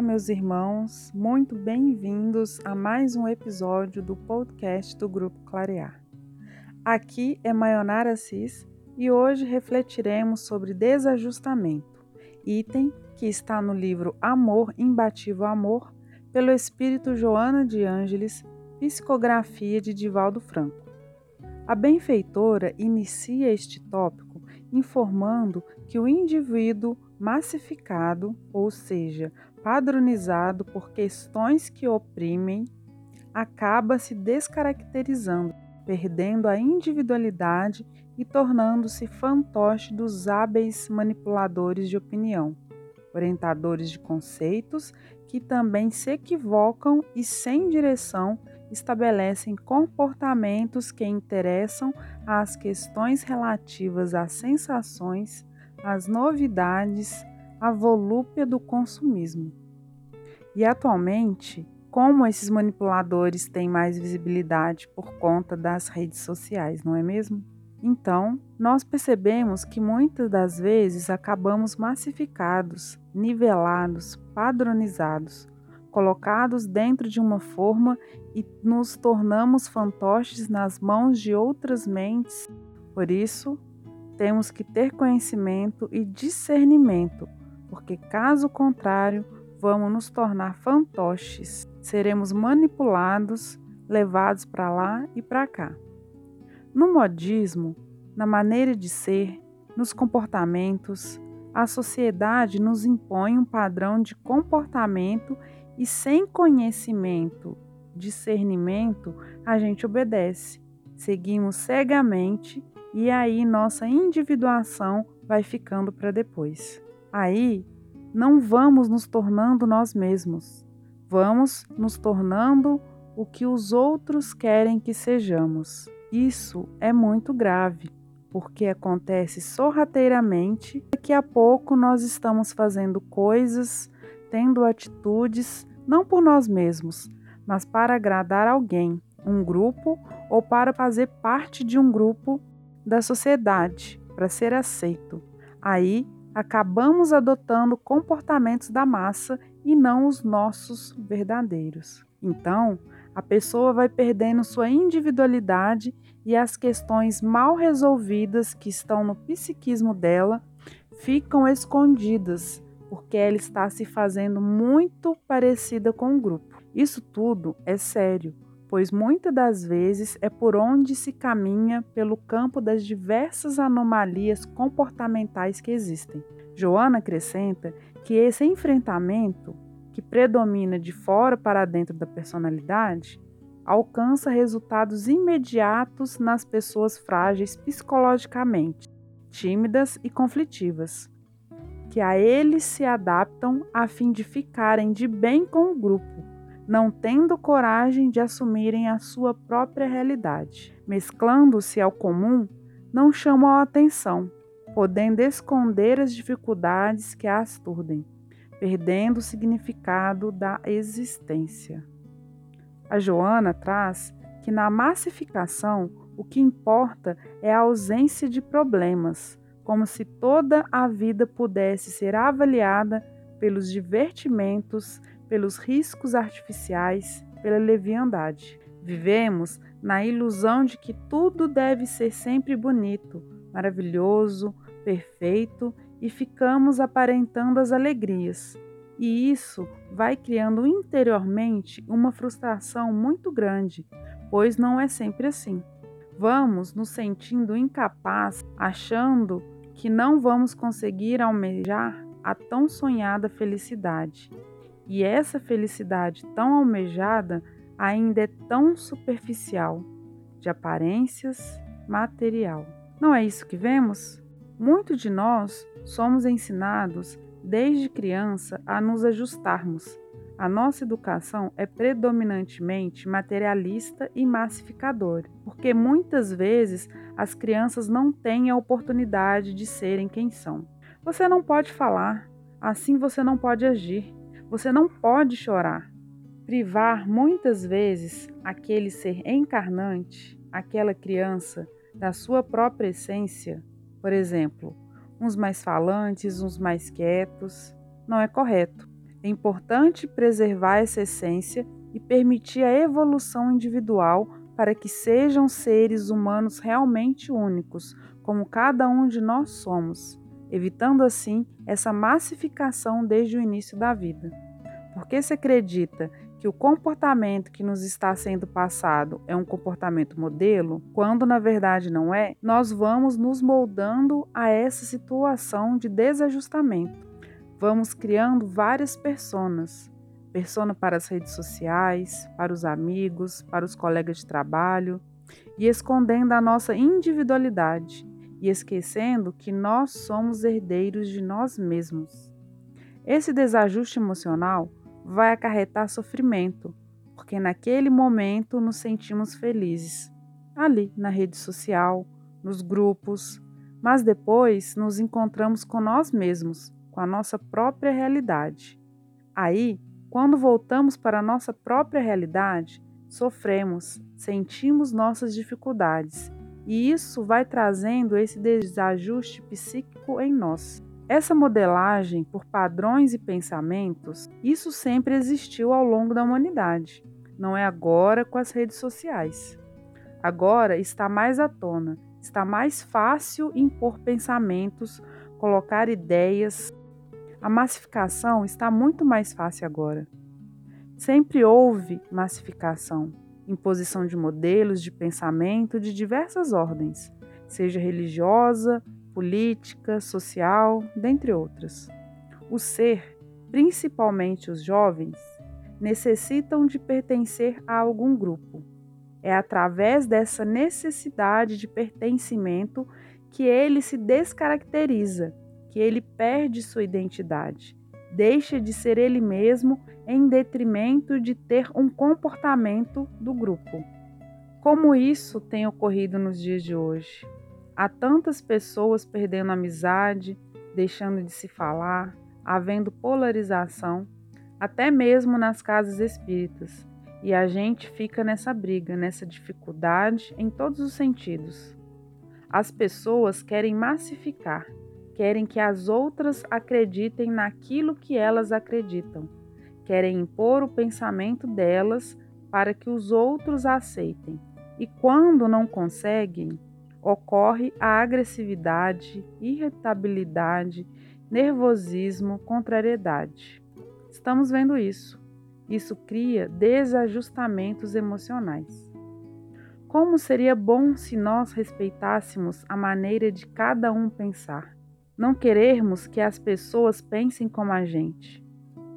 Olá, meus irmãos, muito bem-vindos a mais um episódio do podcast do Grupo Clarear. Aqui é Maionara Assis e hoje refletiremos sobre desajustamento, item que está no livro Amor, Imbatível Amor, pelo Espírito Joana de Ângeles, psicografia de Divaldo Franco. A benfeitora inicia este tópico informando que o indivíduo massificado, ou seja, padronizado por questões que oprimem, acaba se descaracterizando, perdendo a individualidade e tornando-se fantoche dos hábeis manipuladores de opinião, orientadores de conceitos que também se equivocam e, sem direção, estabelecem comportamentos que interessam às questões relativas às sensações, às novidades, à volúpia do consumismo. E atualmente, como esses manipuladores têm mais visibilidade por conta das redes sociais, não é mesmo? Então, nós percebemos que muitas das vezes acabamos massificados, nivelados, padronizados, colocados dentro de uma forma e nos tornamos fantoches nas mãos de outras mentes. Por isso, temos que ter conhecimento e discernimento, porque caso contrário, vamos nos tornar fantoches, seremos manipulados, levados para lá e para cá. No modismo, na maneira de ser, nos comportamentos, a sociedade nos impõe um padrão de comportamento e sem conhecimento, discernimento, a gente obedece. Seguimos cegamente e aí nossa individuação vai ficando para depois. Aí não vamos nos tornando nós mesmos, vamos nos tornando o que os outros querem que sejamos. Isso é muito grave, porque acontece sorrateiramente. Daqui a pouco nós estamos fazendo coisas, tendo atitudes não por nós mesmos, mas para agradar alguém, um grupo ou para fazer parte de um grupo da sociedade, para ser aceito. Aí acabamos adotando comportamentos da massa e não os nossos verdadeiros. Então, a pessoa vai perdendo sua individualidade e as questões mal resolvidas que estão no psiquismo dela ficam escondidas porque ela está se fazendo muito parecida com o grupo. Isso tudo é sério, pois muitas das vezes é por onde se caminha pelo campo das diversas anomalias comportamentais que existem. Joana acrescenta que esse enfrentamento, que predomina de fora para dentro da personalidade, alcança resultados imediatos nas pessoas frágeis psicologicamente, tímidas e conflitivas que a eles se adaptam a fim de ficarem de bem com o grupo, não tendo coragem de assumirem a sua própria realidade. Mesclando-se ao comum, não chamam a atenção, podendo esconder as dificuldades que as turdem, perdendo o significado da existência. A Joana traz que na massificação o que importa é a ausência de problemas, como se toda a vida pudesse ser avaliada pelos divertimentos, pelos riscos artificiais, pela leviandade. Vivemos na ilusão de que tudo deve ser sempre bonito, maravilhoso, perfeito e ficamos aparentando as alegrias. E isso vai criando interiormente uma frustração muito grande, pois não é sempre assim. Vamos nos sentindo incapazes, achando que não vamos conseguir almejar a tão sonhada felicidade. E essa felicidade tão almejada ainda é tão superficial, de aparências, material. Não é isso que vemos? Muito de nós somos ensinados desde criança a nos ajustarmos. A nossa educação é predominantemente materialista e massificadora, porque muitas vezes as crianças não têm a oportunidade de serem quem são. Você não pode falar, assim você não pode agir, você não pode chorar. Privar muitas vezes aquele ser encarnante, aquela criança, da sua própria essência, por exemplo, uns mais falantes, uns mais quietos, não é correto. É importante preservar essa essência e permitir a evolução individual para que sejam seres humanos realmente únicos, como cada um de nós somos, evitando assim essa massificação desde o início da vida. Porque se acredita que o comportamento que nos está sendo passado é um comportamento modelo, quando na verdade não é, nós vamos nos moldando a essa situação de desajustamento. Vamos criando várias personas, persona para as redes sociais, para os amigos, para os colegas de trabalho, e escondendo a nossa individualidade e esquecendo que nós somos herdeiros de nós mesmos. Esse desajuste emocional vai acarretar sofrimento, porque naquele momento nos sentimos felizes, ali na rede social, nos grupos, mas depois nos encontramos com nós mesmos, com a nossa própria realidade. Aí, quando voltamos para a nossa própria realidade, sofremos, sentimos nossas dificuldades, e isso vai trazendo esse desajuste psíquico em nós. Essa modelagem por padrões e pensamentos, isso sempre existiu ao longo da humanidade. Não é agora com as redes sociais. Agora está mais à tona, está mais fácil impor pensamentos, colocar ideias. A massificação está muito mais fácil agora. Sempre houve massificação, imposição de modelos de pensamento de diversas ordens, seja religiosa, política, social, dentre outras. O ser, principalmente os jovens, necessitam de pertencer a algum grupo. É através dessa necessidade de pertencimento que ele se descaracteriza, que ele perde sua identidade, deixa de ser ele mesmo em detrimento de ter um comportamento do grupo. Como isso tem ocorrido nos dias de hoje? Há tantas pessoas perdendo amizade, deixando de se falar, havendo polarização, até mesmo nas casas espíritas. E a gente fica nessa briga, nessa dificuldade em todos os sentidos. As pessoas querem massificar, querem que as outras acreditem naquilo que elas acreditam, querem impor o pensamento delas para que os outros aceitem. E quando não conseguem, ocorre a agressividade, irritabilidade, nervosismo, contrariedade. Estamos vendo isso. Isso cria desajustamentos emocionais. Como seria bom se nós respeitássemos a maneira de cada um pensar? Não querermos que as pessoas pensem como a gente.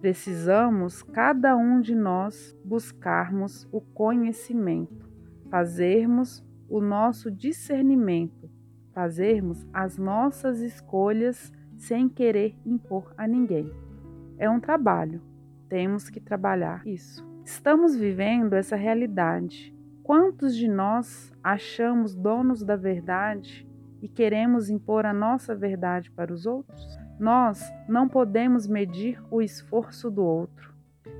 Precisamos, cada um de nós, buscarmos o conhecimento, fazermos o nosso discernimento, fazermos as nossas escolhas sem querer impor a ninguém. É um trabalho, temos que trabalhar isso. Estamos vivendo essa realidade. Quantos de nós achamos donos da verdade e queremos impor a nossa verdade para os outros? Nós não podemos medir o esforço do outro.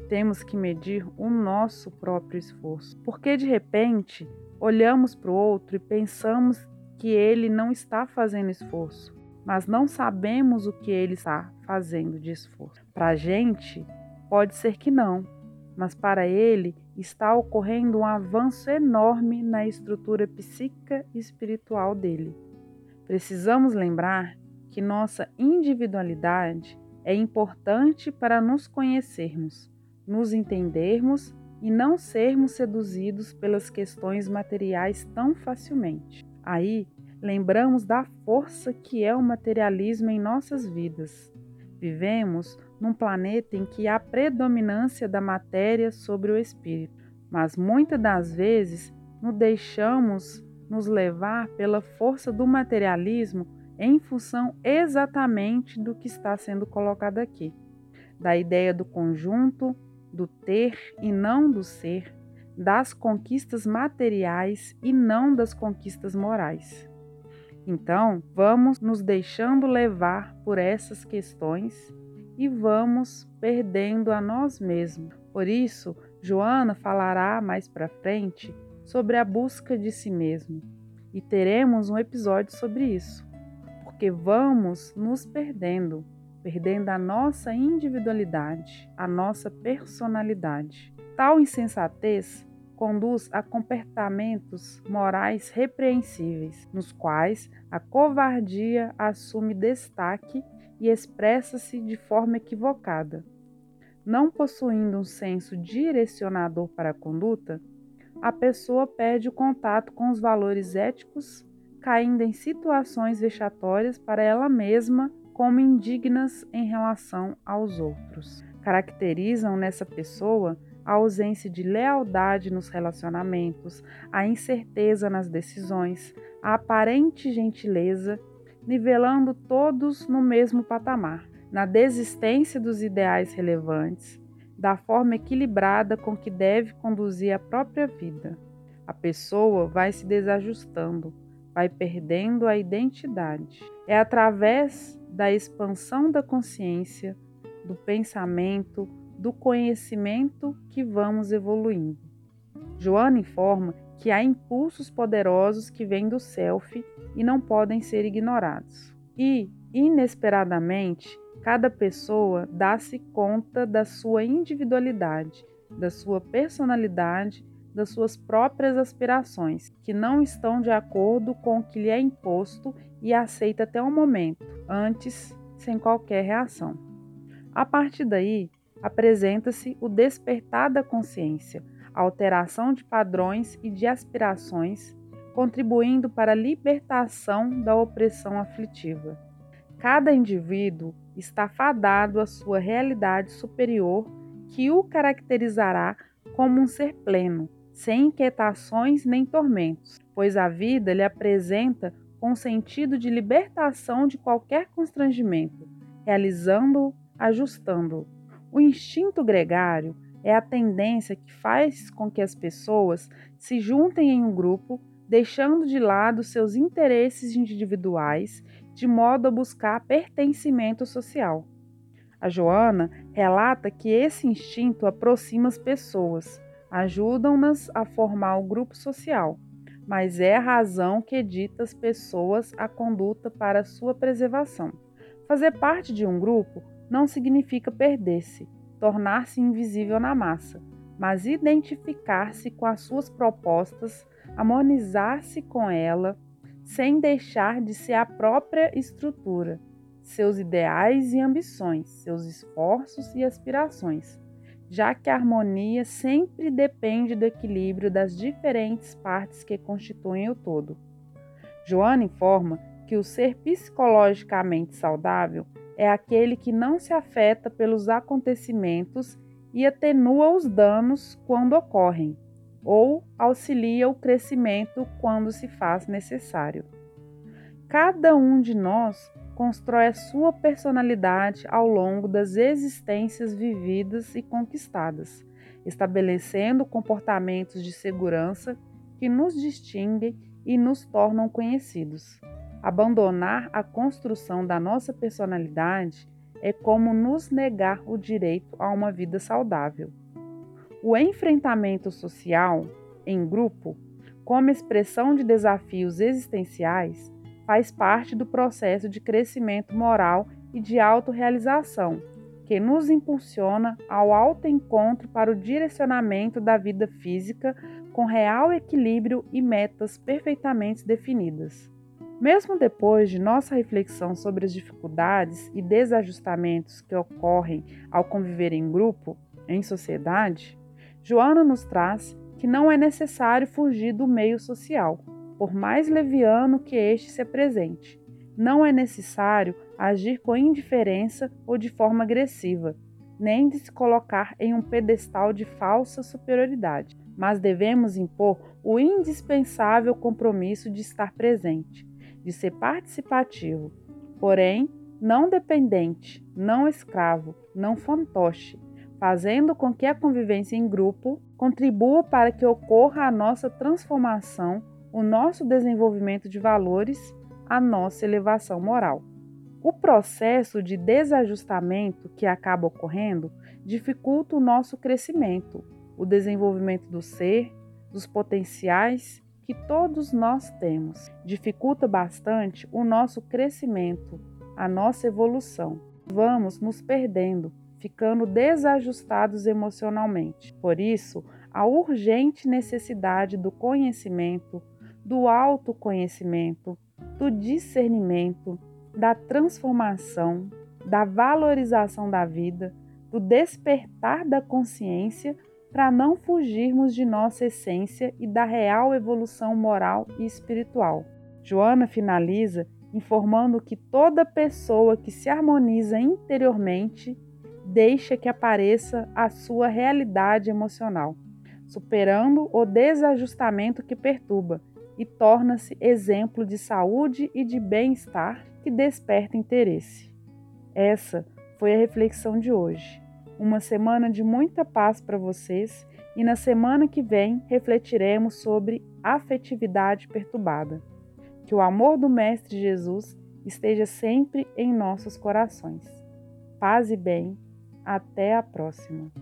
Temos que medir o nosso próprio esforço, porque de repente Olhamos para o outro e pensamos que ele não está fazendo esforço, mas não sabemos o que ele está fazendo de esforço. Para a gente, pode ser que não, mas para ele está ocorrendo um avanço enorme na estrutura psíquica e espiritual dele. Precisamos lembrar que nossa individualidade é importante para nos conhecermos, nos entendermos e não sermos seduzidos pelas questões materiais tão facilmente. Aí, lembramos da força que é o materialismo em nossas vidas. Vivemos num planeta em que há predominância da matéria sobre o espírito, mas muitas das vezes nos deixamos nos levar pela força do materialismo em função exatamente do que está sendo colocado aqui, da ideia do conjunto do ter e não do ser, das conquistas materiais e não das conquistas morais. Então, vamos nos deixando levar por essas questões e vamos perdendo a nós mesmos. Por isso, Joana falará mais para frente sobre a busca de si mesmo e teremos um episódio sobre isso, porque vamos nos perdendo perdendo a nossa individualidade, a nossa personalidade. Tal insensatez conduz a comportamentos morais repreensíveis, nos quais a covardia assume destaque e expressa-se de forma equivocada. Não possuindo um senso direcionador para a conduta, a pessoa perde o contato com os valores éticos, caindo em situações vexatórias para ela mesma como indignas em relação aos outros. Caracterizam nessa pessoa a ausência de lealdade nos relacionamentos, a incerteza nas decisões, a aparente gentileza, nivelando todos no mesmo patamar, na desistência dos ideais relevantes, da forma equilibrada com que deve conduzir a própria vida. A pessoa vai se desajustando, vai perdendo a identidade. É através da expansão da consciência, do pensamento, do conhecimento que vamos evoluindo. Joana informa que há impulsos poderosos que vêm do self e não podem ser ignorados. E, inesperadamente, cada pessoa dá-se conta da sua individualidade, da sua personalidade, das suas próprias aspirações, que não estão de acordo com o que lhe é imposto e aceita até o momento, antes sem qualquer reação. A partir daí, apresenta-se o despertar da consciência, a alteração de padrões e de aspirações, contribuindo para a libertação da opressão aflitiva. Cada indivíduo está fadado à sua realidade superior que o caracterizará como um ser pleno, sem inquietações nem tormentos, pois a vida lhe apresenta com sentido de libertação de qualquer constrangimento, realizando-o, ajustando-o. O instinto gregário é a tendência que faz com que as pessoas se juntem em um grupo, deixando de lado seus interesses individuais, de modo a buscar pertencimento social. A Joana relata que esse instinto aproxima as pessoas, ajudam-nas a formar o grupo social, mas é a razão que dita as pessoas a conduta para sua preservação. Fazer parte de um grupo não significa perder-se, tornar-se invisível na massa, mas identificar-se com as suas propostas, harmonizar-se com ela, sem deixar de ser a própria estrutura, seus ideais e ambições, seus esforços e aspirações, já que a harmonia sempre depende do equilíbrio das diferentes partes que constituem o todo. Joana informa que o ser psicologicamente saudável é aquele que não se afeta pelos acontecimentos e atenua os danos quando ocorrem, ou auxilia o crescimento quando se faz necessário. Cada um de nós constrói a sua personalidade ao longo das existências vividas e conquistadas, estabelecendo comportamentos de segurança que nos distinguem e nos tornam conhecidos. Abandonar a construção da nossa personalidade é como nos negar o direito a uma vida saudável. O enfrentamento social, em grupo, como expressão de desafios existenciais, faz parte do processo de crescimento moral e de autorrealização, que nos impulsiona ao alto encontro para o direcionamento da vida física com real equilíbrio e metas perfeitamente definidas. Mesmo depois de nossa reflexão sobre as dificuldades e desajustamentos que ocorrem ao conviver em grupo, em sociedade, Joana nos traz que não é necessário fugir do meio social, por mais leviano que este se apresente. Não é necessário agir com indiferença ou de forma agressiva, nem de se colocar em um pedestal de falsa superioridade, mas devemos impor o indispensável compromisso de estar presente, de ser participativo, porém não dependente, não escravo, não fantoche, fazendo com que a convivência em grupo contribua para que ocorra a nossa transformação, o nosso desenvolvimento de valores, a nossa elevação moral. O processo de desajustamento que acaba ocorrendo dificulta o nosso crescimento, o desenvolvimento do ser, dos potenciais que todos nós temos. Dificulta bastante o nosso crescimento, a nossa evolução. vamos nos perdendo, ficando desajustados emocionalmente. Por isso, a urgente necessidade do conhecimento, do autoconhecimento, do discernimento, da transformação, da valorização da vida, do despertar da consciência para não fugirmos de nossa essência e da real evolução moral e espiritual. Joana finaliza informando que toda pessoa que se harmoniza interiormente deixa que apareça a sua realidade emocional, superando o desajustamento que perturba e torna-se exemplo de saúde e de bem-estar que desperta interesse. Essa foi a reflexão de hoje. Uma semana de muita paz para vocês e na semana que vem refletiremos sobre afetividade perturbada. Que o amor do Mestre Jesus esteja sempre em nossos corações. Paz e bem. Até a próxima.